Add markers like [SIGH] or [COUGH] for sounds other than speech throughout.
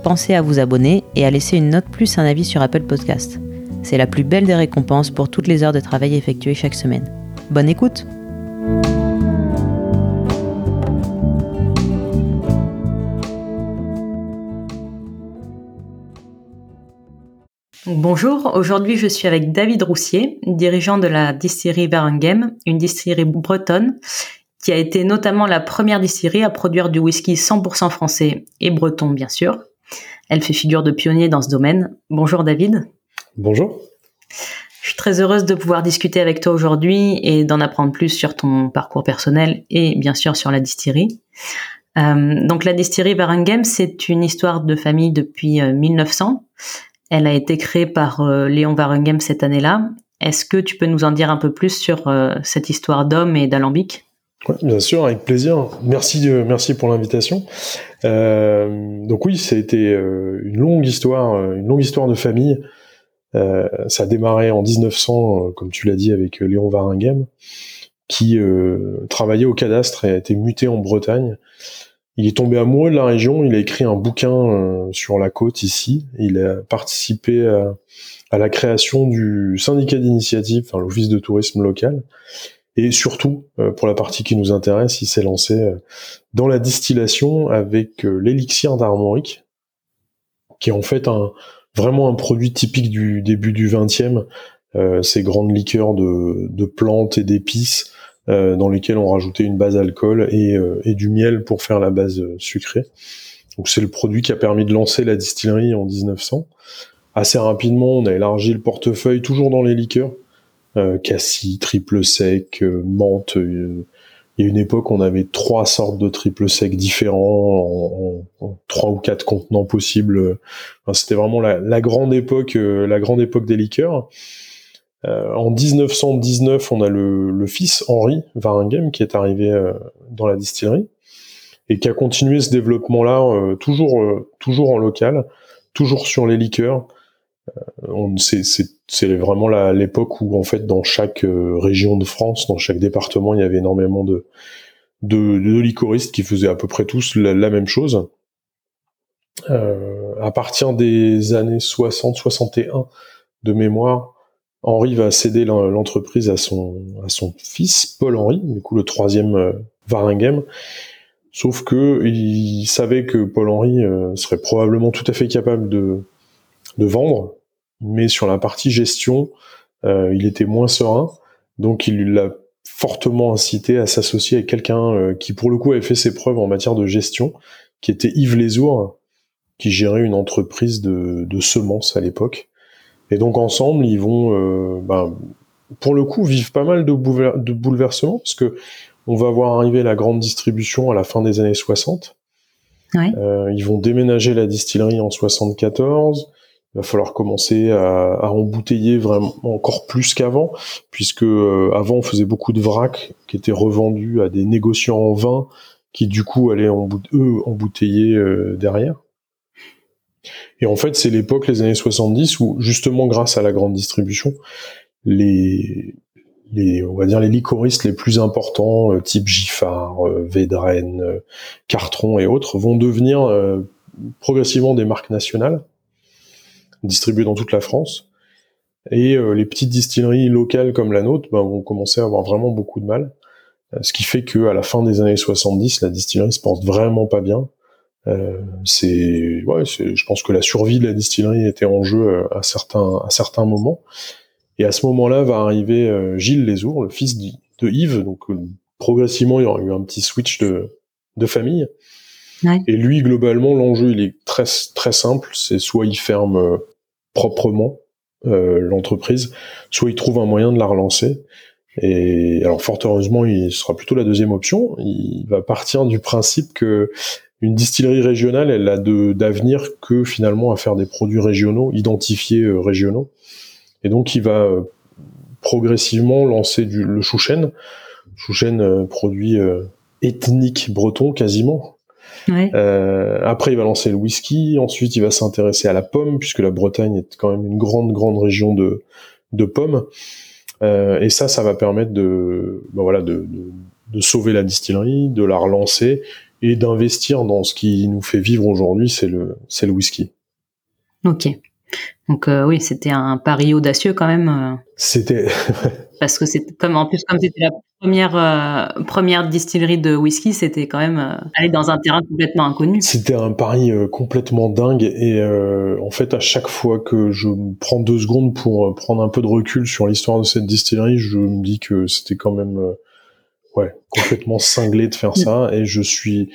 pensez à vous abonner et à laisser une note plus un avis sur Apple Podcast. C'est la plus belle des récompenses pour toutes les heures de travail effectuées chaque semaine. Bonne écoute Bonjour, aujourd'hui je suis avec David Roussier, dirigeant de la distillerie Barengem, une distillerie bretonne qui a été notamment la première distillerie à produire du whisky 100% français et breton bien sûr. Elle fait figure de pionnier dans ce domaine. Bonjour David. Bonjour. Je suis très heureuse de pouvoir discuter avec toi aujourd'hui et d'en apprendre plus sur ton parcours personnel et bien sûr sur la distillerie. Euh, donc la distillerie Barengem, c'est une histoire de famille depuis 1900. Euh, Elle a été créée par euh, Léon Barengem cette année-là. Est-ce que tu peux nous en dire un peu plus sur cette histoire d'homme et d'alambic? Bien sûr, avec plaisir. Merci, merci pour l'invitation. Euh, donc oui, été euh, une longue histoire, euh, une longue histoire de famille. ça a démarré en 1900, comme tu l'as dit, avec Léon Varinghem, qui travaillait au cadastre et a été muté en Bretagne. Il est tombé amoureux de la région. Il a écrit un bouquin sur la côte ici. Il a participé à, à la création du syndicat d'initiative, enfin l'office de tourisme local. Et surtout, euh, pour la partie qui nous intéresse, il s'est lancé euh, dans la distillation avec euh, l'élixir d'Armorique, qui est en fait un, vraiment un produit typique du début du 20e, ces grandes liqueurs de, plantes et d'épices dans lesquelles on rajoutait une base alcool et, et, du miel pour faire la base sucrée. Donc c'est le produit qui a permis de lancer la distillerie en 1900. Assez rapidement, on a élargi le portefeuille, toujours dans les liqueurs, euh, cassis, triple sec, euh, menthe. Euh, il y a une époque, on avait trois sortes de triple sec différents en, trois ou quatre contenants possibles. C'était vraiment la, grande époque, la grande époque des liqueurs. en 1919, on a le, fils Henri Varinghem qui est arrivé dans la distillerie et qui a continué ce développement-là toujours, toujours en local, toujours sur les liqueurs. C'est vraiment l'époque où en fait dans chaque euh, région de France, dans chaque département, il y avait énormément de de, licoristes qui faisaient à peu près tous la, même chose. Euh, à partir des années 60-61 de mémoire, Henri va céder l'entreprise à son fils Paul Henri, du coup le troisième euh, Varinghem. Sauf que il savait que Paul Henri euh, serait probablement tout à fait capable de vendre mais sur la partie gestion, euh, il était moins serein, donc il l'a fortement incité à s'associer avec quelqu'un euh, qui pour le coup avait fait ses preuves en matière de gestion, qui était Yves Lesour, qui gérait une entreprise de, semences à l'époque. Et donc ensemble, ils vont, euh, ben, pour le coup, vivre pas mal de, de, bouleversements, parce que on va voir arriver la grande distribution à la fin des années 60. ils vont déménager la distillerie en 74 il va falloir commencer à, à, embouteiller vraiment encore plus qu'avant, puisque euh, avant on faisait beaucoup de vrac qui étaient revendus à des négociants en vin qui du coup allaient eux embouteiller euh, derrière. Et en fait, c'est l'époque, les années 70, où justement grâce à la grande distribution, les, les on va dire les licoristes les plus importants, euh, type Giffard, Védrenne, Cartron et autres, vont devenir progressivement des marques nationales distribués dans toute la France. Et euh, les petites distilleries locales comme la nôtre ben, vont commencer à avoir vraiment beaucoup de mal. Euh, ce qui fait que à la fin des années 70, la distillerie se porte vraiment pas bien. Euh, c'est, ouais, je pense que la survie de la distillerie était en jeu euh, à certains, à certains moments. Et à ce moment-là va arriver Gilles Lesour, le fils de Yves. Donc progressivement, il y aura eu un petit switch de, de famille. Et lui, globalement, l'enjeu, il est très très simple. C'est soit il ferme proprement euh, l'entreprise, soit il trouve un moyen de la relancer. Et alors fort heureusement, il sera plutôt la deuxième option. Il va partir du principe que une distillerie régionale, elle a d'avenir que finalement à faire des produits régionaux, identifiés régionaux. Et donc, il va progressivement lancer du, le chouchen. Chouchen, produit ethnique breton quasiment. Euh, après, il va lancer le whisky. Ensuite, il va s'intéresser à la pomme, puisque la Bretagne est quand même une grande, grande région de, de pommes. Euh, et ça, ça va permettre de, ben voilà, de, de, de, sauver la distillerie, de la relancer et d'investir dans ce qui nous fait vivre aujourd'hui, c'est le, c'est le whisky. Ok. Donc euh, oui, c'était un pari audacieux quand même. C'était [LAUGHS] parce que c'est comme en plus comme c'était la première euh, première distillerie de whisky, c'était quand même aller dans un terrain complètement inconnu. C'était un pari complètement dingue et en fait à chaque fois que je prends deux secondes pour prendre un peu de recul sur l'histoire de cette distillerie, je me dis que c'était quand même ouais complètement cinglé de faire ça et je suis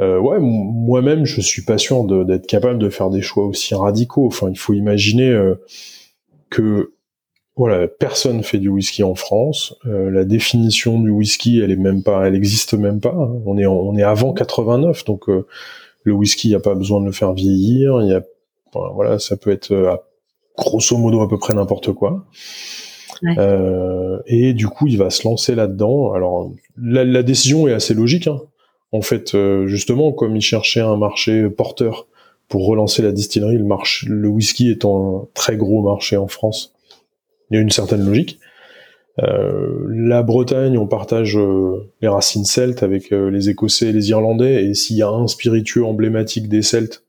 euh, ouais, moi-même, je suis pas sûr d'être capable de faire des choix aussi radicaux. Enfin, il faut imaginer euh, que voilà, personne fait du whisky en France. Euh, la définition du whisky, elle est même pas, elle existe même pas. Hein. On est on est avant 89, donc euh, le whisky, il y a pas besoin de le faire vieillir. Il y a voilà, ça peut être à, grosso modo à peu près n'importe quoi. et du coup, il va se lancer là-dedans. Alors, la, la, décision est assez logique. Hein en fait, euh, justement, comme il cherchait un marché porteur pour relancer la distillerie, le, marché, le whisky étant un très gros marché en France, il y a une certaine logique. Euh, la Bretagne, on partage euh, les racines celtes avec les Écossais et les Irlandais, et s'il y a un spiritueux emblématique des Celtes,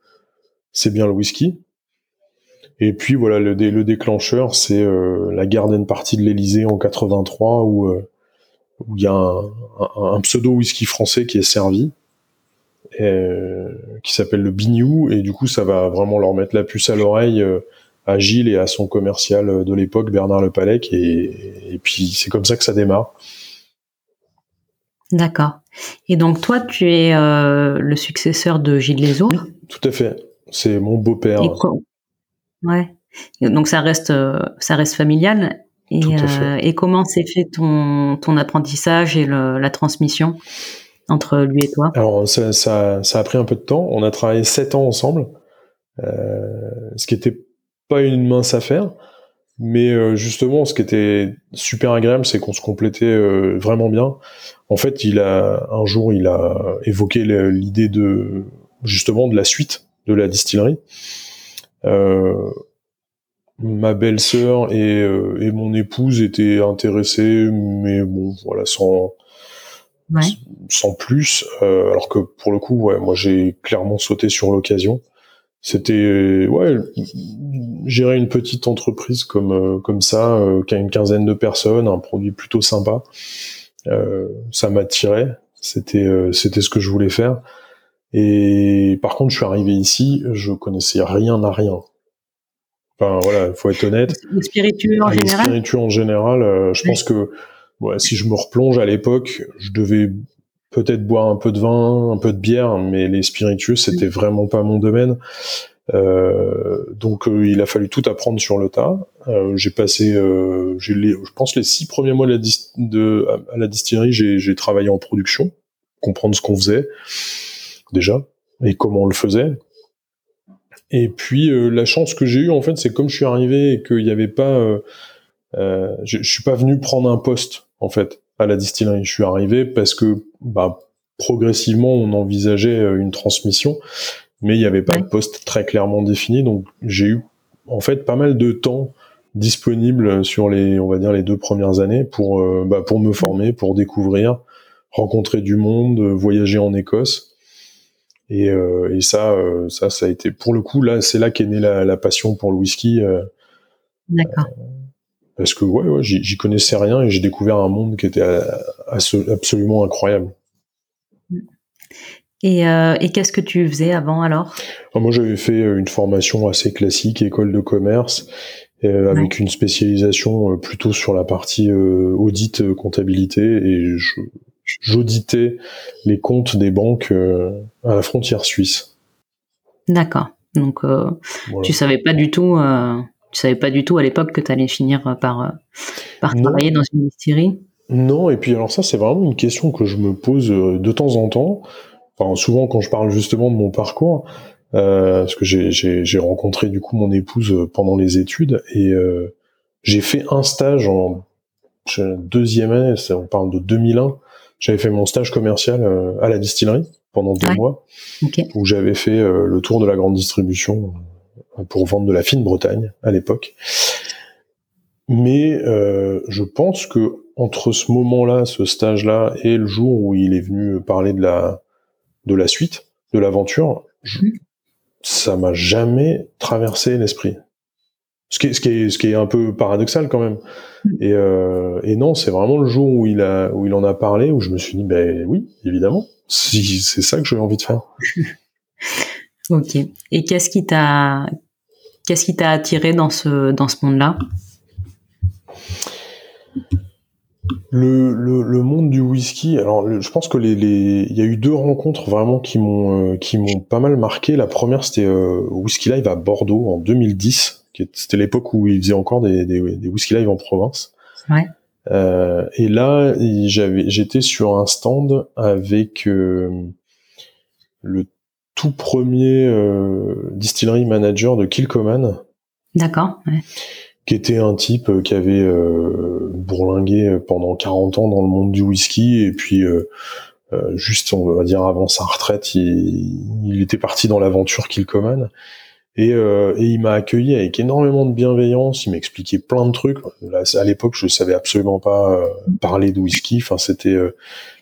c'est bien le whisky. Et puis voilà, le, déclencheur, c'est la Garden Party de l'Elysée en 83, où il y a un, pseudo whisky français qui est servi, euh, qui s'appelle le Bignou, et du coup ça va vraiment leur mettre la puce à l'oreille euh, à Gilles et à son commercial de l'époque, Bernard Le Palec, et, et puis c'est comme ça que ça démarre. D'accord. Et donc toi, tu es euh, le successeur de Gilles Lézot Tout à fait. C'est mon beau-père. Ouais. Donc ça reste, ça reste familial. Et, euh, et comment s'est fait ton, ton apprentissage et le, la transmission entre lui et toi? Alors ça, ça, ça, a pris un peu de temps. On a travaillé sept ans ensemble, euh, ce qui était pas une mince affaire. Mais euh, justement, ce qui était super agréable, c'est qu'on se complétait euh, vraiment bien. En fait, il a un jour, il a évoqué l'idée de justement de la suite de la distillerie. Euh, ma belle-sœur et, euh, et, mon épouse étaient intéressées, mais bon, voilà, sans, sans plus. Euh, alors que pour le coup, ouais, moi j'ai clairement sauté sur l'occasion. C'était, ouais, gérer une petite entreprise comme euh, comme ça, qui a une quinzaine de personnes, un produit plutôt sympa, ça m'attirait. C'était c'était ce que je voulais faire. Et par contre, je suis arrivé ici, je connaissais rien à rien. Enfin voilà, faut être honnête. Les spiritueux en général? Spiritueux en général, euh, je pense que ouais, si je me replonge à l'époque, je devais peut-être boire un peu de vin, un peu de bière, mais les spiritueux c'était vraiment pas mon domaine. Euh, donc euh, il a fallu tout apprendre sur le tas. Euh, j'ai passé, je pense les six premiers mois de la de, à la distillerie, j'ai travaillé en production, comprendre ce qu'on faisait déjà et comment on le faisait. Et puis la chance que j'ai eue en fait, c'est comme je suis arrivé et qu'il n'y avait pas, je, je suis pas venu prendre un poste en fait à la distillerie. Je suis arrivé parce que bah, progressivement on envisageait une transmission, mais il n'y avait pas de poste très clairement défini. Donc j'ai eu en fait pas mal de temps disponible sur les, on va dire les deux premières années pour bah, pour me former, pour découvrir, rencontrer du monde, voyager en Écosse. Et, euh, et ça, euh, ça, ça a été pour le coup là, c'est là qu'est née la, la, passion pour le whisky. Euh, D'accord. Parce que ouais, ouais j'y connaissais rien et j'ai découvert un monde qui était absolument incroyable. Et, euh, et qu'est-ce que tu faisais avant alors? Moi, j'avais fait une formation assez classique, école de commerce, euh, avec une spécialisation plutôt sur la partie audit, comptabilité, et j'auditais les comptes des banques euh, à la frontière suisse. D'accord. Donc euh, tu savais pas du tout, euh, tu savais pas du tout à l'époque que tu allais finir par par travailler dans une distillerie? Non, et puis alors ça c'est vraiment une question que je me pose de temps en temps. enfin souvent quand je parle justement de mon parcours, euh, parce que j'ai rencontré du coup mon épouse pendant les études et euh, j'ai fait un stage en deuxième année, on parle de 2001. J'avais fait mon stage commercial euh, à la distillerie pendant deux mois, où j'avais fait euh, le tour de la grande distribution euh, pour vendre de la fine Bretagne à l'époque. Mais euh, je pense que entre ce moment-là, ce stage-là, et le jour où il est venu parler de la de la suite, de l'aventure, ça m'a jamais traversé l'esprit. Ce qui, est, ce, qui est, ce qui est un peu paradoxal quand même. Et, euh, et non, c'est vraiment le jour où il, a, où il en a parlé, où je me suis dit, ben oui, évidemment, si, c'est ça que j'ai envie de faire. [LAUGHS] ok. Et qu'est-ce qui t'a qu'est-ce qui t'a attiré dans ce, dans ce monde-là? Le, le, le, monde du whisky, alors je pense que les, les, il y a eu deux rencontres vraiment qui m'ont euh, qui m'ont pas mal marqué. La première c'était euh, Whisky Live à Bordeaux en 2010 c'était l'époque où il faisait encore des, des, des whisky live en province. Ouais. Euh, et là, j'avais, j'étais sur un stand avec euh, le tout premier euh, distillery manager de Kilcoman. D'accord. Ouais. Qui était un type qui avait euh, bourlingué pendant 40 ans dans le monde du whisky et puis euh, juste, on va dire, avant sa retraite, il, il était parti dans l'aventure Kilcoman. Et, euh, et il m'a accueilli avec énormément de bienveillance. Il m'expliquait plein de trucs. Là, à l'époque, je savais absolument pas euh, parler de whisky. Enfin, c'était euh,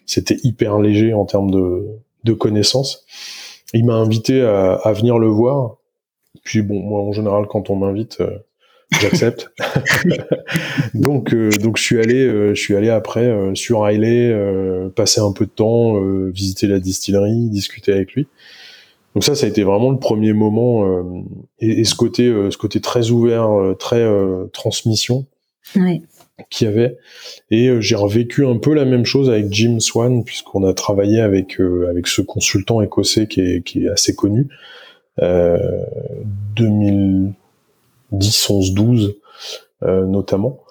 c'était hyper léger en termes de, de connaissances. Il m'a invité à, à, venir le voir. Puis bon, moi en général, quand on m'invite, euh, j'accepte. [LAUGHS] donc donc je suis allé je suis allé après sur Riley, passer un peu de temps, visiter la distillerie, discuter avec lui. Donc ça, ça a été vraiment le premier moment euh, et, et, ce côté, euh, ce côté très ouvert, euh, très euh, transmission oui. Qu'il y avait. Et j'ai revécu un peu la même chose avec Jim Swan puisqu'on a travaillé avec avec ce consultant écossais qui est, qui est assez connu. 2010, 11, 12 notamment.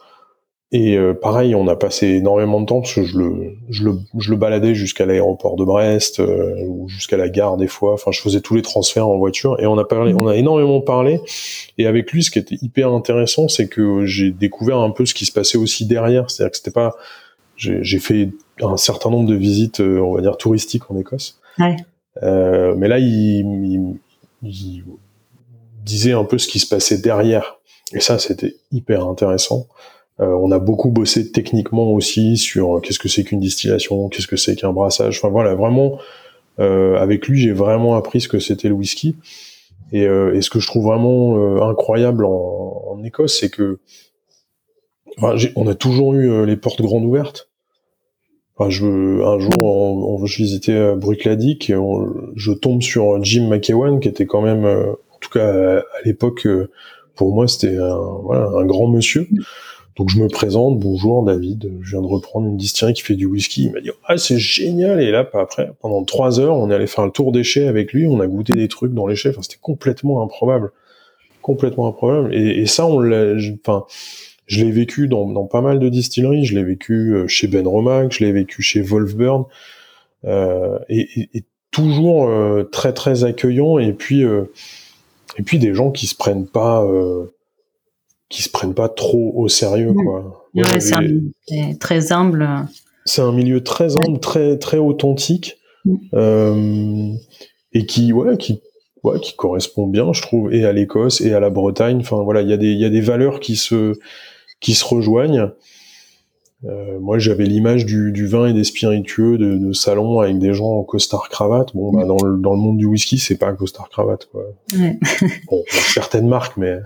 Et euh, pareil, on a passé énormément de temps parce que je le, je le, je le baladais jusqu'à l'aéroport de Brest euh, ou jusqu'à la gare des fois. Enfin, je faisais tous les transferts en voiture et on a parlé, on a énormément parlé. Et avec lui, ce qui était hyper intéressant, c'est que j'ai découvert un peu ce qui se passait aussi derrière. C'est-à-dire que c'était pas, j'ai fait un certain nombre de visites, euh, on va dire touristiques en Écosse. Ouais. Euh, mais là, il, il, il disait un peu ce qui se passait derrière. Et ça, c'était hyper intéressant. Euh, on a beaucoup bossé techniquement aussi sur euh, qu'est-ce que c'est qu'une distillation, qu'est-ce que c'est qu'un brassage. Enfin voilà, vraiment, euh, avec lui, j'ai vraiment appris ce que c'était le whisky. Et, et, ce que je trouve vraiment incroyable en, en Écosse, c'est que on a toujours eu les portes grandes ouvertes. Enfin, je, un jour, on, on, je visitais Bruichladdich, je tombe sur Jim McEwan, qui était quand même, en tout cas à, l'époque, pour moi, c'était un, voilà, un grand monsieur. Donc je me présente, bonjour David, je viens de reprendre une distillerie qui fait du whisky. Il m'a dit ah c'est génial. Et là après pendant trois heures on est allé faire le tour des avec lui, on a goûté des trucs dans les chais, enfin c'était complètement improbable, complètement improbable. Et, et ça on l'a, enfin je l'ai vécu dans, pas mal de distilleries, je l'ai vécu euh, chez Ben Romac, je l'ai vécu chez Wolfburn. Euh, et, toujours euh, très très accueillant. Et puis et puis des gens qui se prennent pas qui se prennent pas trop au sérieux, quoi. Ouais, c'est très humble. C'est un milieu très humble, très très authentique, mm. euh, et qui, ouais, qui, ouais, qui correspond bien, je trouve, et à l'Écosse et à la Bretagne. Enfin voilà, il y a des il y a des valeurs qui se qui se rejoignent. Euh, moi, j'avais l'image du, du, vin et des spiritueux de, de, salon avec des gens en costard cravate. Bon, bah, dans le, dans le monde du whisky, c'est pas un costard cravate, quoi. Ouais. bon, certaines marques, mais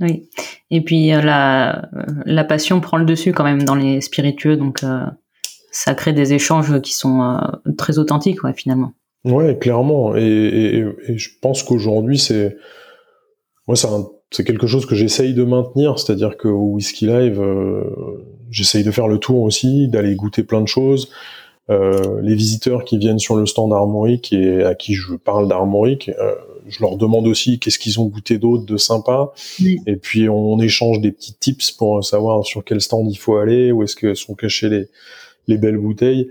oui. Et puis euh, la, la passion prend le dessus quand même dans les spiritueux, donc euh, ça crée des échanges qui sont euh, très authentiques, ouais, finalement. Ouais, clairement. Et, et, je pense qu'aujourd'hui, c'est moi, c'est quelque chose que j'essaye de maintenir, c'est-à-dire que au Whisky Live, euh, j'essaye de faire le tour aussi, d'aller goûter plein de choses. Euh, les visiteurs qui viennent sur le stand Armorique et à qui je parle d'Armorique, euh, je leur demande aussi qu'est-ce qu'ils ont goûté d'autre de sympa. Et puis on échange des petits tips pour savoir sur quel stand il faut aller, où est-ce que sont cachées les, les belles bouteilles.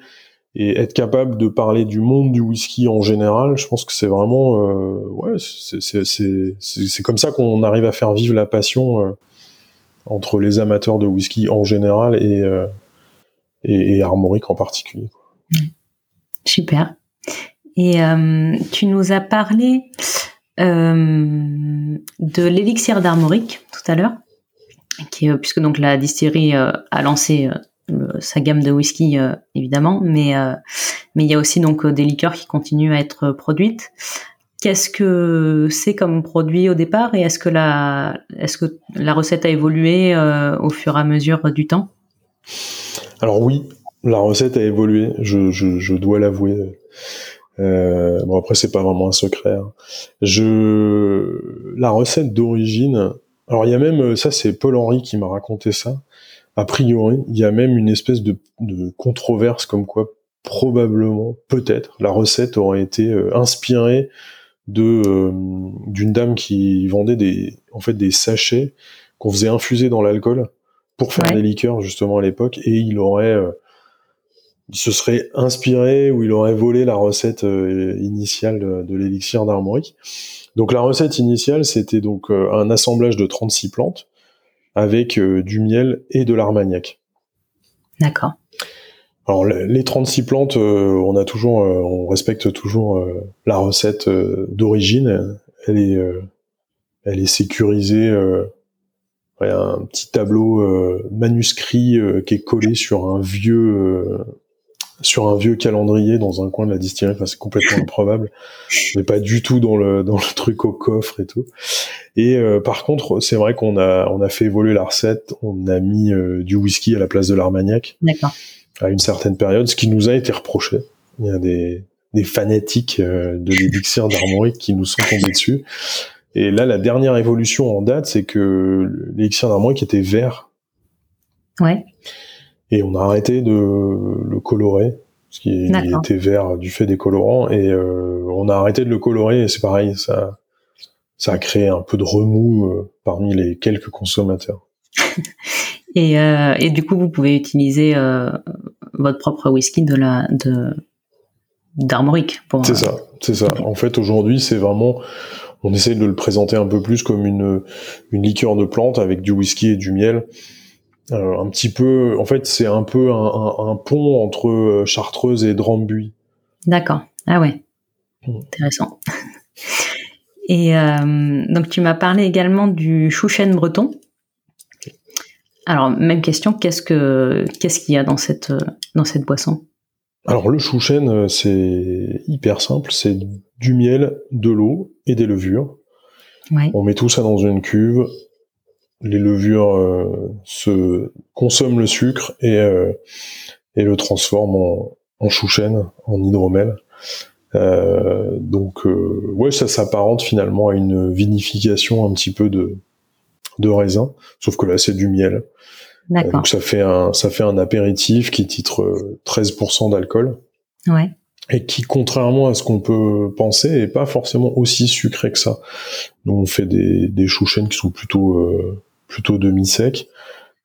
et être capable de parler du monde du whisky en général, je pense que c'est vraiment, euh, ouais, c'est comme ça qu'on arrive à faire vivre la passion euh, entre les amateurs de whisky en général et, euh, et, Armorique en particulier. Super. Et tu nous as parlé de l'élixir d'Armorique tout à l'heure, qui puisque donc la distillerie a lancé sa gamme de whisky euh, évidemment, mais euh, mais il y a aussi donc euh, des liqueurs qui continuent à être produites. Qu'est-ce que c'est comme produit au départ et est-ce que la est-ce que la recette a évolué au fur et à mesure du temps? Alors oui, la recette a évolué, je, je dois l'avouer. Euh, bon après c'est pas vraiment un secret. Hein. Je la recette d'origine. Alors il y a même ça c'est Paul Henry qui m'a raconté ça a priori, il y a même une espèce de, controverse comme quoi probablement, peut-être, la recette aurait été euh, inspirée de euh, d'une dame qui vendait des en fait des sachets qu'on faisait infuser dans l'alcool pour faire des liqueurs justement à l'époque et il aurait euh, il se serait inspiré ou il aurait volé la recette initiale de, l'élixir d'Armorique. Donc la recette initiale, c'était donc un assemblage de 36 plantes avec euh, du miel et de l'armagnac. D'accord. Alors les 36 plantes, euh, on a toujours, euh, on respecte toujours la recette d'origine. Elle est, elle est sécurisée. Il y a un petit tableau manuscrit qui est collé sur un vieux sur un vieux calendrier dans un coin de la distillerie. Enfin, c'est complètement improbable. [LAUGHS] On n'est pas du tout dans le dans le truc au coffre et tout. Et euh, par contre, c'est vrai qu'on a on a fait évoluer la recette. On a mis euh, du whisky à la place de l'armagnac. D'accord. À une certaine période, ce qui nous a été reproché. Il y a des des fanatiques euh, de l'élixir d'Armorique qui nous sont tombés dessus. Et là, la dernière évolution en date, c'est que l'élixir d'Armorique était vert. Ouais et on a arrêté de le colorer parce qu'il était vert du fait des colorants et euh, on a arrêté de le colorer et c'est pareil ça ça a créé un peu de remous euh, parmi les quelques consommateurs. [LAUGHS] et, euh, et du coup vous pouvez utiliser votre propre whisky de la de d'Armorique pour C'est ça, c'est ça. En fait aujourd'hui c'est vraiment on essaie de le présenter un peu plus comme une une liqueur de plante avec du whisky et du miel euh, un petit peu, en fait, c'est un peu un, pont entre euh, Chartreuse et Drambuie. D'accord. Ah ouais. Mm. Intéressant. [LAUGHS] Et euh, donc tu m'as parlé également du chouchen breton. Alors même question, qu'est-ce que qu'est-ce qu'il y a dans cette dans cette boisson? Alors le chouchen, c'est hyper simple, c'est du miel, de l'eau et des levures. Ouais. On met tout ça dans une cuve, les levures euh, se consomment le sucre et, euh, et le transforment en, en chouchen, en hydromel. Euh, donc ouais, ça s'apparente finalement à une vinification un petit peu de, de raisin, sauf que là c'est du miel. donc ça fait un ça fait un apéritif qui titre 13% d'alcool. Ouais et qui, contrairement à ce qu'on peut penser, est pas forcément aussi sucré que ça. Nous, on fait des, des qui sont plutôt euh, plutôt demi-sec.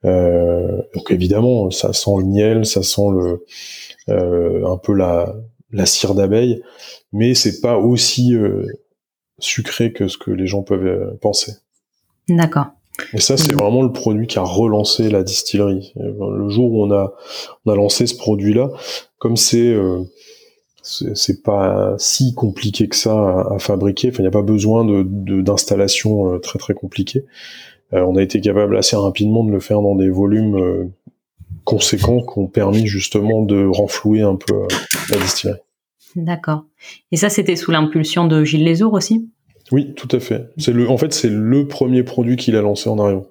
Euh, donc évidemment, ça sent le miel, ça sent le euh, un peu la, la cire d'abeille, mais c'est pas aussi euh, sucré que ce que les gens peuvent penser. D'accord. Et ça, c'est vraiment le produit qui a relancé la distillerie. Le jour où on a, on a lancé ce produit-là, comme c'est c'est pas si compliqué que ça à, fabriquer. Enfin, il n'y a pas besoin de d'installation très très compliquée. Euh, on a été capable assez rapidement de le faire dans des volumes euh, conséquents qui ont permis justement de renflouer un peu euh, la distillerie. D'accord. Et ça, c'était sous l'impulsion de Gilles Lesour aussi? Oui, tout à fait. C'est le, en fait, c'est le premier produit qu'il a lancé en arrivant.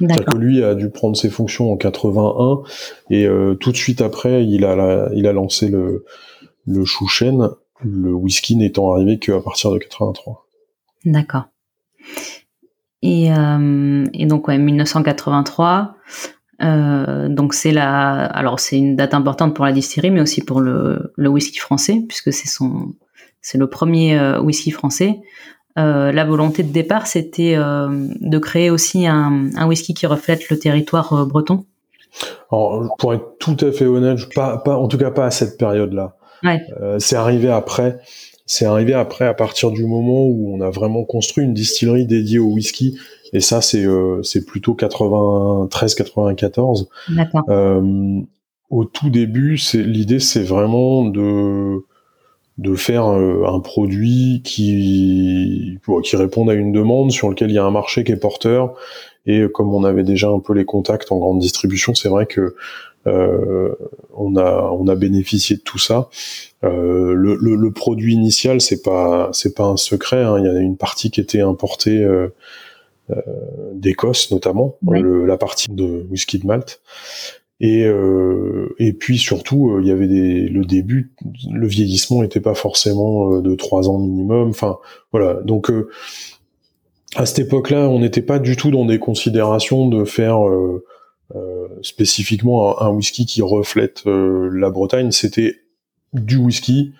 Que lui a dû prendre ses fonctions en 81 et tout de suite après, il a, il a lancé le, le chouchen, le whisky n'étant arrivé qu'à partir de 83. D'accord. Et, euh, et donc ouais, 1983. Euh, donc c'est la, alors c'est une date importante pour la distillerie, mais aussi pour le, le whisky français, puisque c'est son, c'est le premier euh, whisky français. Euh, la volonté de départ, c'était de créer aussi un, un, whisky qui reflète le territoire breton. Alors, pour être tout à fait honnête, pas, pas, en tout cas pas à cette période-là. Ouais. C'est arrivé après. C'est arrivé après, à partir du moment où on a vraiment construit une distillerie dédiée au whisky. Et ça, c'est euh, c'est plutôt 93-94. D'accord. Euh, au tout début, c'est l'idée, c'est vraiment de de faire euh, un produit qui qui réponde à une demande sur lequel il y a un marché qui est porteur et comme on avait déjà un peu les contacts en grande distribution c'est vrai que euh, on a on a bénéficié de tout ça euh, le, le, le, produit initial c'est pas c'est pas un secret hein. il y a une partie qui était importée euh, euh d'Écosse notamment le, la partie de whisky de Malte et, euh, et puis surtout, euh, il y avait des, le début, le vieillissement n'était pas forcément de trois ans minimum. Enfin, voilà. Donc, à cette époque-là, on n'était pas du tout dans des considérations de faire spécifiquement un, whisky qui reflète la Bretagne. C'était du whisky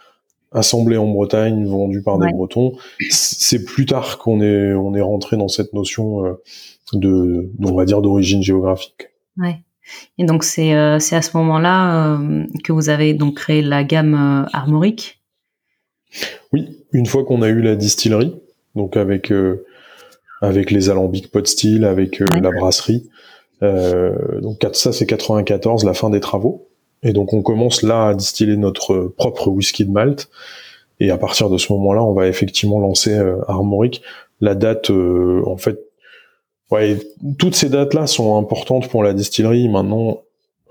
assemblé en Bretagne, vendu par des Bretons. C'est plus tard qu'on est on est rentré dans cette notion de, on va dire, d'origine géographique. Ouais. Et donc c'est euh, c'est à ce moment-là euh, que vous avez donc créé la gamme euh, armorique? Oui, une fois qu'on a eu la distillerie, donc avec avec les alambics pot style, avec la brasserie. donc ça c'est 94, la fin des travaux. Et donc on commence là à distiller notre propre whisky de Malte. Et à partir de ce moment-là, on va effectivement lancer Armorique. La date, en fait, Ouais, toutes ces dates-là sont importantes pour la distillerie. Maintenant,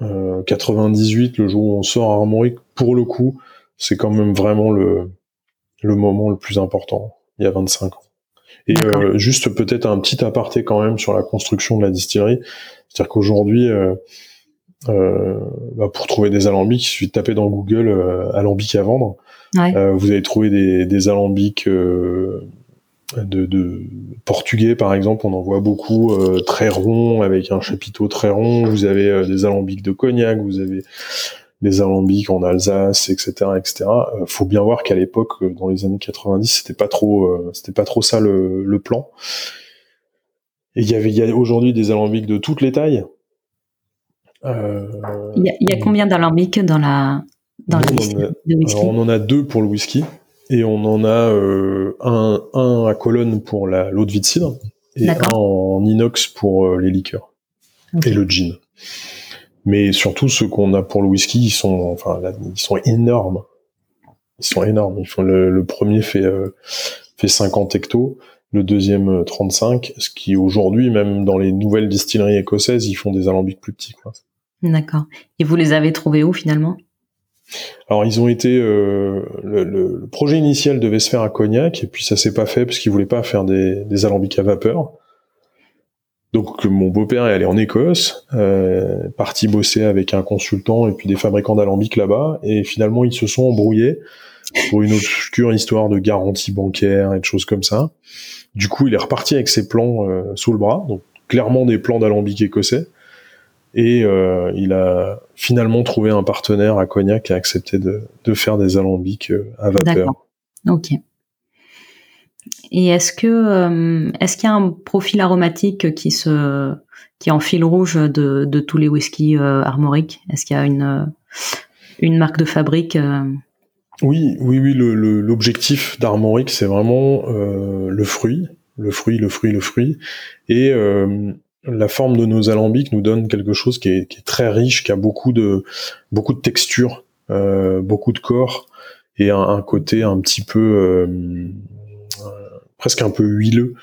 euh, 98, le jour où on sort Armorique, pour le coup, c'est quand même vraiment le, le moment le plus important, il y a 25 ans. Et euh, juste peut-être un petit aparté quand même sur la construction de la distillerie. C'est-à-dire qu'aujourd'hui, euh, euh, bah pour trouver des alambics, il suffit de taper dans Google euh, alambic à vendre. Ouais. Euh, vous allez trouver des, des alambics de, portugais par exemple, on en voit beaucoup euh, très ronds avec un chapiteau très rond. Vous avez euh, des alambics de cognac, vous avez des alambics en Alsace, etc., etc. Euh, faut bien voir qu'à l'époque, dans les années 90, c'était pas trop, c'était pas trop ça le, plan. Et il y avait, il y a aujourd'hui des alambics de toutes les tailles. il, y a, combien d'alambics dans la dans whisky on en a deux pour le whisky et on en a euh, un, un à colonne pour la l'eau de vie de cidre et un en inox pour euh, les liqueurs et le gin. Mais surtout ceux qu'on a pour le whisky, ils sont enfin ils sont énormes. Ils sont énormes. Ils font le, le premier fait euh, fait 50 hectos, le deuxième 35, ce qui aujourd'hui même dans les nouvelles distilleries écossaises, ils font des alambics plus petits quoi. D'accord. Et vous les avez trouvés où finalement? Alors ils ont été euh, le, projet initial devait se faire à Cognac et puis ça s'est pas fait parce qu'ils voulaient pas faire des, des alambics à vapeur. Donc mon beau-père est allé en Écosse, euh, parti bosser avec un consultant et puis des fabricants d'alambics là-bas et finalement ils se sont embrouillés pour une obscure histoire de garantie bancaire et de choses comme ça. Du coup il est reparti avec ses plans euh, sous le bras, donc clairement des plans d'alambic écossais et euh, il a finalement trouvé un partenaire à Cognac qui a accepté de, de faire des alambics euh, à vapeur. Ok. Et est-ce que euh, est-ce qu'il y a un profil aromatique qui se qui est en fil rouge de, de tous les whiskies euh, armoriques? Est-ce qu'il y a une une marque de fabrique Oui, oui, oui. L'objectif le, d'Armorique, c'est vraiment le fruit, le fruit, le fruit, le fruit, et la forme de nos alambics nous donne quelque chose qui est, qui est très riche, qui a beaucoup de beaucoup de texture, euh, beaucoup de corps et un, côté un petit peu euh, presque un peu huileux,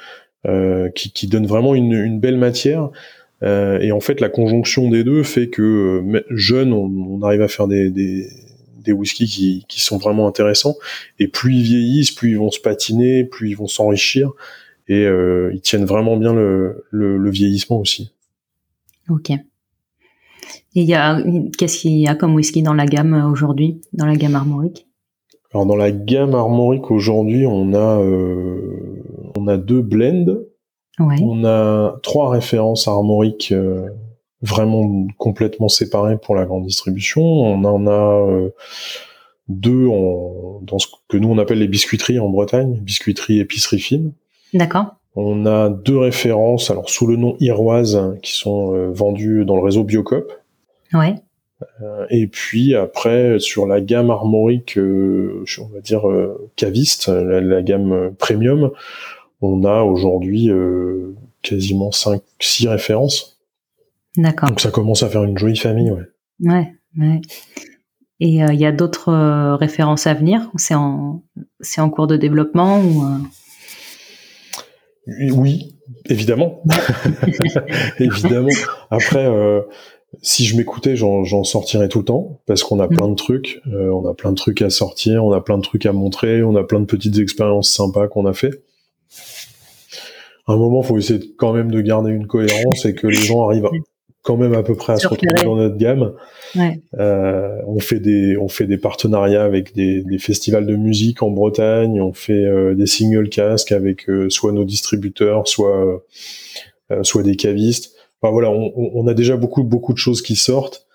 euh, qui, qui, donne vraiment une, une belle matière. Euh, et en fait, la conjonction des deux fait que jeune, on, on, arrive à faire des, des, des whiskies qui, qui sont vraiment intéressants. Et plus ils vieillissent, plus ils vont se patiner, plus ils vont s'enrichir et euh, ils tiennent vraiment bien le, le, vieillissement aussi. Ok. Et il y a qu'est-ce qu'il y a comme whisky dans la gamme euh, aujourd'hui, dans la gamme armorique? Alors dans la gamme armorique aujourd'hui, on a euh, on a deux blends. Ouais. On a trois références armoriques vraiment complètement séparées pour la grande distribution. On en a deux en, dans ce que nous on appelle les biscuiteries en Bretagne, biscuiterie épicerie fine. D'accord. On a deux références, alors sous le nom Iroise, qui sont euh, vendues dans le réseau Biocop. Ouais. et puis après, sur la gamme armorique, on va dire caviste, la, gamme premium, on a aujourd'hui quasiment 5 6 références. D'accord. Donc ça commence à faire une jolie famille, ouais. Ouais, ouais. Et il y a d'autres références à venir C'est en, c'est en cours de développement ou Oui, évidemment. [LAUGHS] [LAUGHS] évidemment. Après, euh, si je m'écoutais, j'en sortirais tout le temps parce qu'on a plein de trucs. Euh, on a plein de trucs à sortir, on a plein de trucs à montrer, on a plein de petites expériences sympas qu'on a fait. À un moment, faut essayer quand même de garder une cohérence et que les gens arrivent quand même à peu près à se retrouver dans notre gamme. Ouais. Euh, on fait des on fait des partenariats avec des, des festivals de musique en Bretagne. On fait euh, des single casques avec euh, soit nos distributeurs, soit soit des cavistes. Enfin voilà, on, on, a déjà beaucoup beaucoup de choses qui sortent.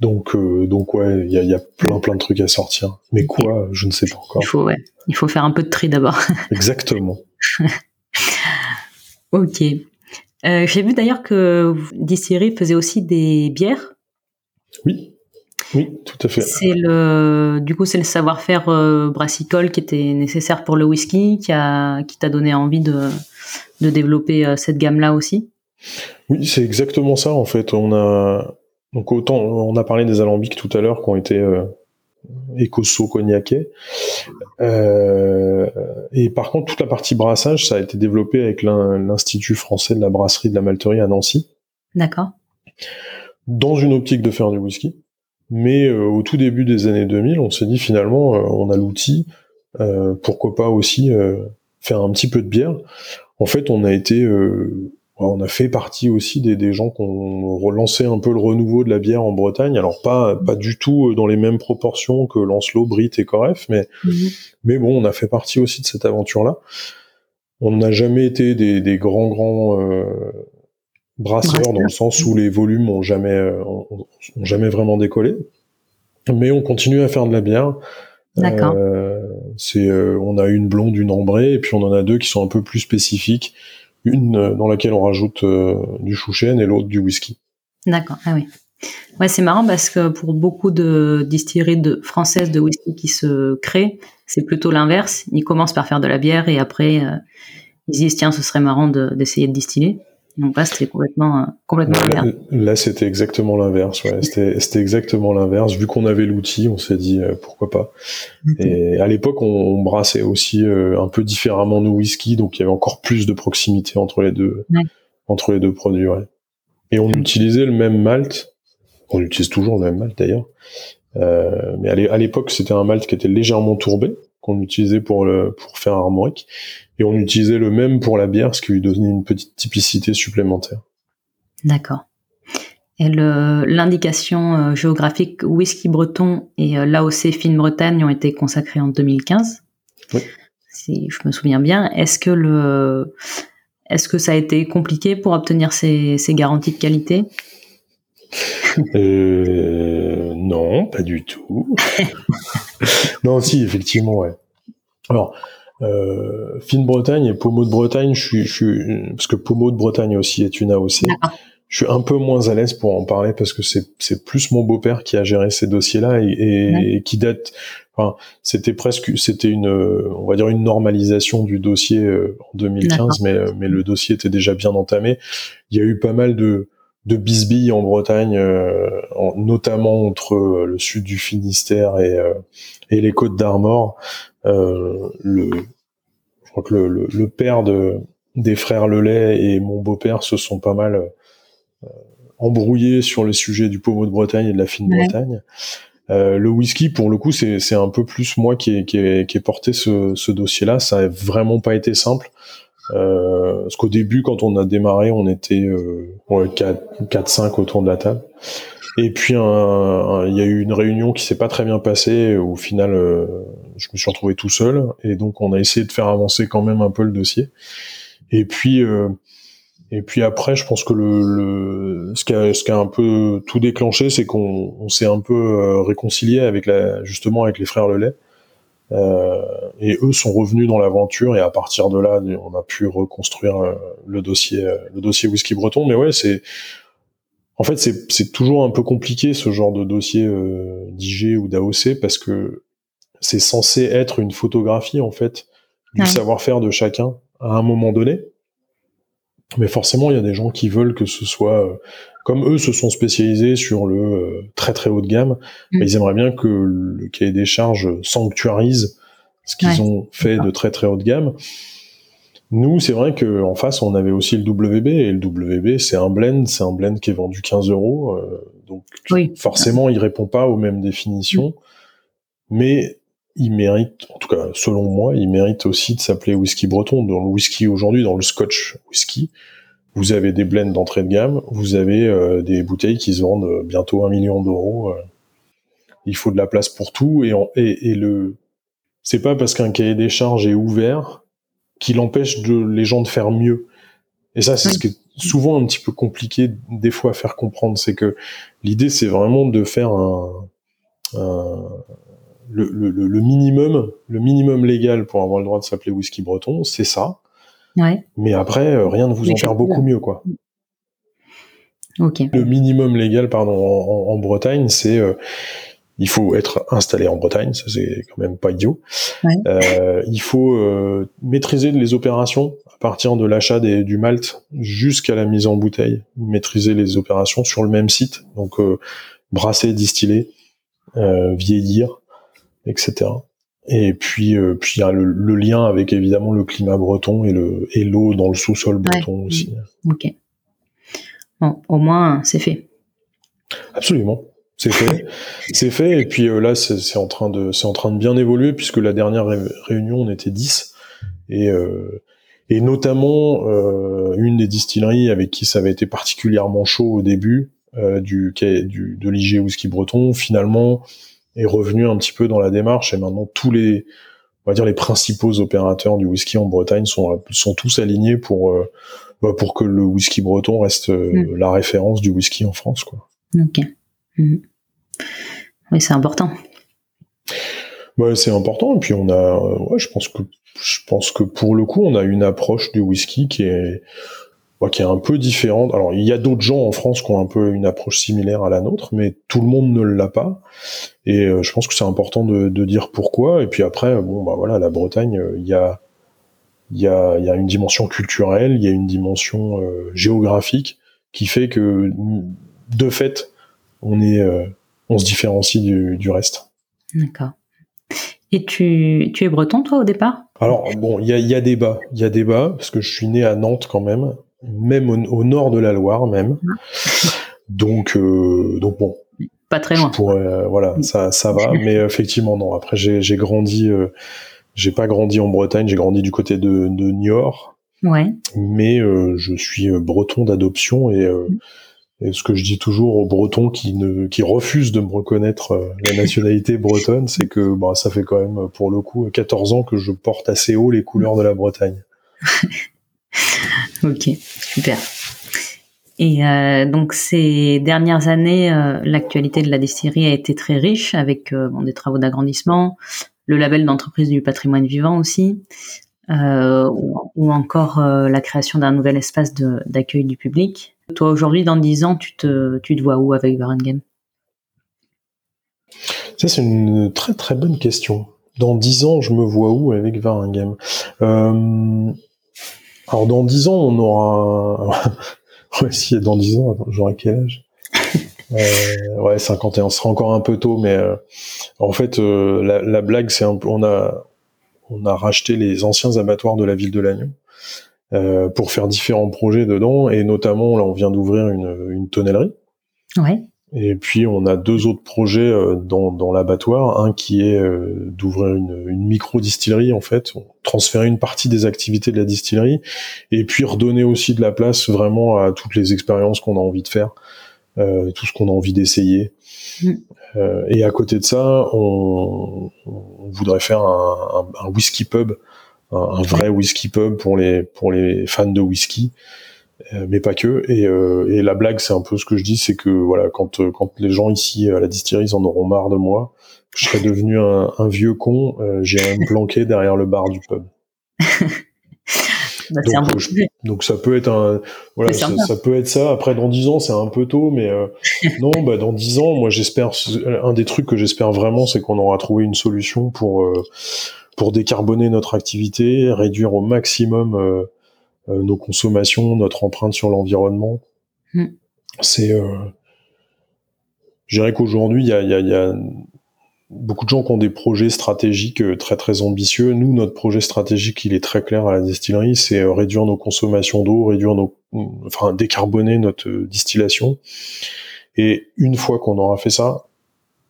Donc donc ouais, il y a, y a plein plein de trucs à sortir. Mais quoi, je ne sais pas encore. Il faut ouais, il faut faire un peu de tri d'abord. [LAUGHS] Exactement. [LAUGHS] ok. Euh, j'ai vu d'ailleurs que Distillery faisait aussi des bières. Oui, oui, tout à fait. C'est le, du coup, c'est le savoir-faire euh, brassicole qui était nécessaire pour le whisky, qui a, qui t'a donné envie de, de développer euh, cette gamme-là aussi? Oui, c'est exactement ça en fait. On a donc autant on a parlé des alambics tout à l'heure qui ont été écosso cognaquais. Euh, et par contre, toute la partie brassage, ça a été développé avec l'Institut français de la brasserie de la malterie à Nancy. D'accord. Dans une optique de faire du whisky. Mais euh, au tout début des années 2000, on s'est dit finalement, euh, on a l'outil, pourquoi pas aussi faire un petit peu de bière. En fait, on a été on a fait partie aussi des, des gens qui ont relancé un peu le renouveau de la bière en Bretagne. Alors pas pas du tout euh, dans les mêmes proportions que Lancelot, Brit et Coref, mais mhm. mais bon, on a fait partie aussi de cette aventure-là. On n'a jamais été des, des grands grands euh, brasseurs dans le sens où les volumes ont jamais euh, ont, jamais vraiment décollé, mais on continue à faire de la bière. D'accord. Euh, c'est on a une blonde, une ambrée, et puis on en a deux qui sont un peu plus spécifiques une euh, dans laquelle on rajoute euh, du chouchen et l'autre du whisky. D'accord, ah oui. Ouais, c'est marrant parce que pour beaucoup de distilleries françaises de whisky qui se créent, c'est plutôt l'inverse. Ils commencent par faire de la bière et après, euh, ils disent tiens, ce serait marrant d'essayer de, distiller. Donc là, c'était complètement, euh, complètement l'inverse. Là, c'était exactement l'inverse. Ouais. c'était exactement l'inverse. Vu qu'on avait l'outil, on s'est dit euh, pourquoi pas. Et à l'époque, on, brassait aussi euh, un peu différemment nos whisky, donc il y avait encore plus de proximité entre les deux, entre les deux produits. Ouais. Et on utilisait le même malt. On utilise toujours le même malt d'ailleurs. mais à l'époque, c'était un malt qui était légèrement tourbé qu'on utilisait pour le pour faire armorique et on utilisait le même pour la bière, ce qui lui donnait une petite typicité supplémentaire. D'accord. Et l'indication euh, géographique whisky breton et euh, l'AOC Fine Bretagne ont été consacrés en 2015. Oui. Si je me souviens bien, est-ce que le, est-ce que ça a été compliqué pour obtenir ces, ces garanties de qualité? Euh, Non, pas du tout. [LAUGHS] non, si, effectivement, ouais. Alors, euh, Fine Bretagne et Pommeau de Bretagne, je suis, je suis, parce que Pommeau de Bretagne aussi est une AOC. Je suis un peu moins à l'aise pour en parler parce que c'est, c'est plus mon beau-père qui a géré ces dossiers-là et, et, qui date. Enfin, c'était presque, c'était une, on va dire une normalisation du dossier euh, en 2015, mais mais le dossier était déjà bien entamé. Il y a eu pas mal de de bisbilles en Bretagne, euh, notamment entre le sud du Finistère et, et les côtes d'Armor, euh, le, je crois que le, le, père de, des frères Lelay et mon beau-père se sont pas mal euh, embrouillés sur le sujet du pommeau de Bretagne et de la fine Bretagne. Euh, le whisky, pour le coup, c'est un peu plus moi qui ai, qui ai, qui ai porté ce, ce dossier-là. Ça a vraiment pas été simple. Euh, parce qu'au début, quand on a démarré, on était euh, 4-5 autour de la table. Et puis il y a eu une réunion qui s'est pas très bien passée. Au final, euh, je me suis retrouvé tout seul, et donc on a essayé de faire avancer quand même un peu le dossier. Et puis euh, et puis après, je pense que le, le ce, qui a, ce qui a un peu tout déclenché, c'est qu'on on, s'est un peu euh, réconcilié avec la justement avec les frères Lelay. Euh, et eux sont revenus dans l'aventure et à partir de là, on a pu reconstruire le dossier, le dossier whisky breton. Mais ouais, c'est en fait, c'est toujours un peu compliqué ce genre de dossier euh, d'IG ou d'AOC parce que c'est censé être une photographie en fait du savoir-faire de chacun à un moment donné. Mais forcément, il y a des gens qui veulent que ce soit euh, comme eux se sont spécialisés sur le euh, très très haut de gamme. Mm. ils aimeraient bien que le cahier des charges sanctuarise ce qu'ils ont fait de très très haut de gamme. Nous, c'est vrai qu'en face, on avait aussi le WB, et le WB, c'est un blend, c'est un blend qui est vendu 15 euros, euh, donc forcément, il répond pas aux mêmes définitions, mais il mérite, en tout cas, selon moi, il mérite aussi de s'appeler whisky breton. Dans le whisky aujourd'hui, dans le scotch whisky, vous avez des blends d'entrée de gamme, vous avez euh, des bouteilles qui se vendent bientôt un million d'euros. Euh. il faut de la place pour tout, et, et, et le, c'est pas parce qu'un cahier des charges est ouvert qu'il empêche de, les gens de faire mieux. Et ça, c'est ce qui est souvent un petit peu compliqué des fois à faire comprendre, c'est que l'idée, c'est vraiment de faire un, le, le, le, minimum, le minimum légal pour avoir le droit de s'appeler whisky breton, c'est ça. Ouais. Mais après, euh, rien ne vous en faire beaucoup mieux, quoi. Le minimum légal, pardon, en, en Bretagne, c'est euh, il faut être installé en Bretagne, ça c'est quand même pas idiot. Euh, il faut euh, maîtriser les opérations à partir de l'achat du malt jusqu'à la mise en bouteille, maîtriser les opérations sur le même site, donc brasser, distiller, vieillir, etc. Et puis, euh, puis il y a le, lien avec évidemment le climat breton et le et l'eau dans le sous-sol breton aussi. Ok. Bon, au moins c'est fait. Absolument. C'est fait, [LAUGHS] c'est fait. Et puis euh, là, c'est en train de, c'est en train de bien évoluer puisque la dernière réunion, on était 10 et euh, et notamment euh, une des distilleries avec qui ça avait été particulièrement chaud au début du, du de l'IG whisky breton, finalement est revenu un petit peu dans la démarche et maintenant tous les on va dire les principaux opérateurs du whisky en Bretagne sont sont tous alignés pour bah, pour que le whisky breton reste mm. la référence du whisky en France quoi. Ok. Mhm. Oui, c'est important. Ouais, c'est important. Et puis on a, ouais, je pense que je pense que pour le coup, on a une approche du whisky qui est qui est un peu différente. Alors, il y a d'autres gens en France qui ont un peu une approche similaire à la nôtre, mais tout le monde ne l'a pas. Et euh, je pense que c'est important de, de, dire pourquoi. Et puis après, bon, bah voilà, la Bretagne, euh, il y a il y a, y a une dimension culturelle, il y a une dimension euh, géographique qui fait que de fait, on est, euh, on se différencie du, reste. D'accord. Et tu, tu es breton, toi, au départ? Alors, bon, il y a, y a débat. Il y a débat, parce que je suis né à Nantes quand même, même au, nord de la Loire, même. Ah. Donc, euh, donc bon. Pas très loin. Euh, voilà, ça, ça va. [LAUGHS] mais effectivement, non. Après, j'ai grandi, j'ai pas grandi en Bretagne, j'ai grandi du côté de, de Niort. Ouais. Mais je suis breton d'adoption et mm. Et ce que je dis toujours aux Bretons qui ne qui refusent de me reconnaître euh, la nationalité [LAUGHS] bretonne, c'est que bah, ça fait quand même pour le coup 14 ans que je porte assez haut les couleurs de la Bretagne. [LAUGHS] ok, super. Et euh, donc ces dernières années, euh, l'actualité de la distillerie a été très riche avec bon, des travaux d'agrandissement, le label d'entreprise du patrimoine vivant aussi, ou, encore la création d'un nouvel espace d'accueil du public. Toi, aujourd'hui, dans 10 ans, tu te, vois où avec Varengen Ça, c'est une très très bonne question. Dans 10 ans, je me vois où avec Varengen euh... Alors, dans 10 ans, on aura... [LAUGHS] ouais, si, dans 10 ans, j'aurai quel âge? Euh, ouais, 51, ce sera encore un peu tôt, mais euh, en fait, euh, la, la, blague, c'est un peu, on a, on a racheté les anciens abattoirs de la ville de Lannion. Euh, pour faire différents projets dedans, et notamment là on vient d'ouvrir une, une tonnellerie. Ouais. Et puis on a deux autres projets euh, dans, dans l'abattoir, un qui est euh, d'ouvrir une, une micro-distillerie en fait, transférer une partie des activités de la distillerie, et puis redonner aussi de la place vraiment à toutes les expériences qu'on a envie de faire, tout ce qu'on a envie d'essayer. Mm. et à côté de ça, on, on voudrait faire un, un, un whisky pub un, vrai whisky pub pour les pour les fans de whisky euh, mais pas que. Et, euh, et la blague c'est un peu ce que je dis c'est que voilà quand euh, quand les gens ici à la distillerie en auront marre de moi je serai devenu un, un vieux con j'irai me planquer derrière le bar du pub. [LAUGHS] Bah, Donc, je, Donc ça peut être un voilà ça, peut être ça. Après dans dix ans c'est un peu tôt, mais euh, [LAUGHS] non bah dans dix ans moi j'espère un des trucs que j'espère vraiment c'est qu'on aura trouvé une solution pour euh, pour décarboner notre activité, réduire au maximum euh, nos consommations, notre empreinte sur l'environnement. Mm. C'est je dirais qu'aujourd'hui il y a, y, a, y a beaucoup de gens qui ont des projets stratégiques euh, très très ambitieux. Nous, notre projet stratégique, il est très clair à la distillerie, c'est euh, réduire nos consommations d'eau, réduire nos, enfin décarboner notre euh, distillation. Et une fois qu'on aura fait ça,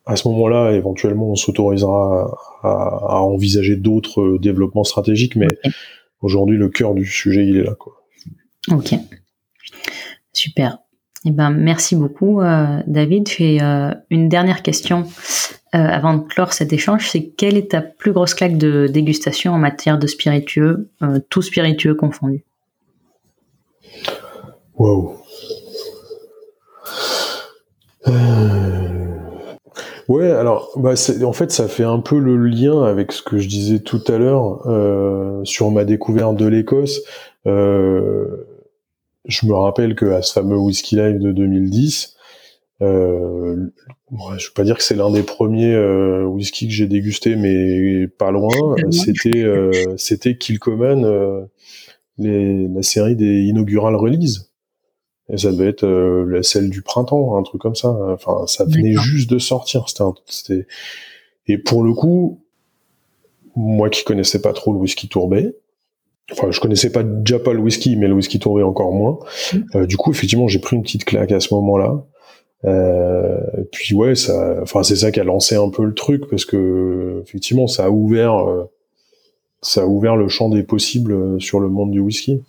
à ce moment-là, éventuellement, on s'autorisera à, envisager d'autres développements stratégiques. Mais aujourd'hui, le cœur du sujet, il est là. Quoi. Ok, super. Eh ben, merci beaucoup, David. J'ai une dernière question euh, avant de clore cet échange, c'est quelle est ta plus grosse claque de dégustation en matière de spiritueux, euh, tout spiritueux confondu Wow. Euh, ouais, alors, bah, en fait, ça fait un peu le lien avec ce que je disais tout à l'heure sur ma découverte de l'Écosse. je me rappelle que à ce fameux Whisky Live de 2010, euh, je veux pas dire que c'est l'un des premiers euh, whisky que j'ai dégusté, mais pas loin. [LAUGHS] C'était euh, c'était Kilcoman, euh, les, la série des inaugural release. Et ça devait être euh, la celle du printemps, un truc comme ça. Enfin, ça venait juste de sortir. C'était et pour le coup, moi qui connaissais pas trop le whisky tourbé, enfin je connaissais pas déjà pas le whisky, mais le whisky tourbé encore moins. Mmh. du coup, effectivement, j'ai pris une petite claque à ce moment-là. Euh, puis ouais, ça, enfin c'est ça qui a lancé un peu le truc parce que effectivement ça a ouvert, euh, ça a ouvert le champ des possibles euh, sur le monde du whisky.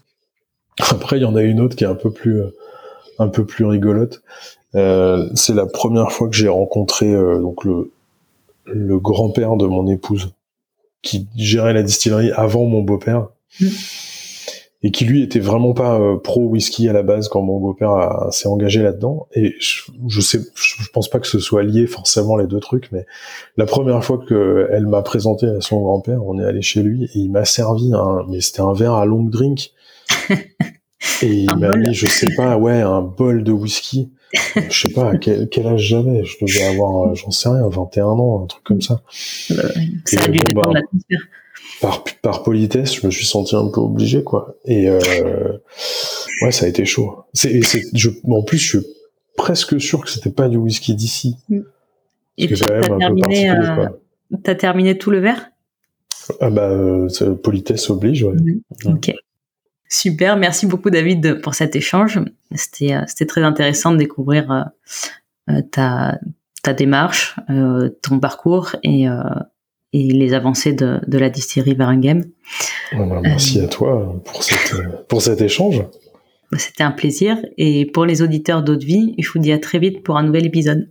Après il y en a une autre qui est un peu plus, euh, un peu plus rigolote. Euh, c'est la première fois que j'ai rencontré donc le, le grand-père de mon épouse qui gérait la distillerie avant mon beau-père. Mmh et qui lui était vraiment pas euh, pro whisky à la base quand mon beau-père s'est engagé là-dedans. Et je, je, sais, je pense pas que ce soit lié forcément les deux trucs, mais la première fois que elle m'a présenté à son grand-père, on est allé chez lui et il m'a servi un, mais c'était un verre à long drink. [LAUGHS] et il m'a mis, je sais pas, ouais, un bol de whisky. je sais pas quel, quel âge j'avais, je devais avoir, euh, j'en sais rien, 21 ans, un truc comme ça. ça a dû bon, bah, par, par politesse, je me suis senti un peu obligé, quoi. Et euh, ouais, ça a été chaud. C'est, je, en plus, je suis presque sûr que c'était pas du whisky d'ici. Mm. Et puis, t'as terminé, euh, t'as terminé tout le verre? Ah bah, politesse oblige, ouais. Ok. Super, merci beaucoup David pour cet échange. C'était, euh, c'était très intéressant de découvrir euh, ta, ta démarche, ton parcours et et les avancées de, de la distillerie Varinghem. Merci à toi pour, cette, pour cet échange. C'était un plaisir. Et pour les auditeurs d'Eau de Vie, je vous dis à très vite pour un nouvel épisode.